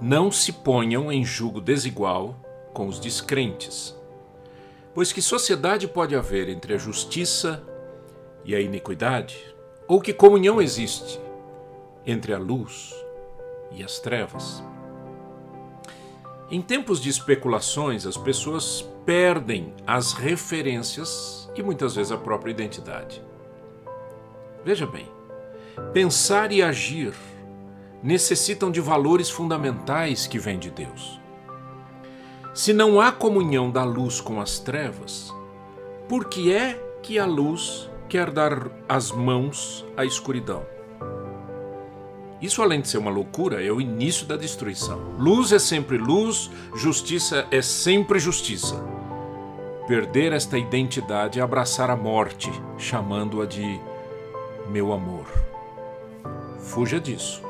Não se ponham em julgo desigual com os descrentes, pois que sociedade pode haver entre a justiça e a iniquidade? Ou que comunhão existe entre a luz e as trevas? Em tempos de especulações, as pessoas perdem as referências e muitas vezes a própria identidade. Veja bem, pensar e agir necessitam de valores fundamentais que vêm de Deus. Se não há comunhão da luz com as trevas, por que é que a luz quer dar as mãos à escuridão? Isso, além de ser uma loucura, é o início da destruição. Luz é sempre luz, justiça é sempre justiça. Perder esta identidade é abraçar a morte, chamando-a de meu amor. Fuja disso.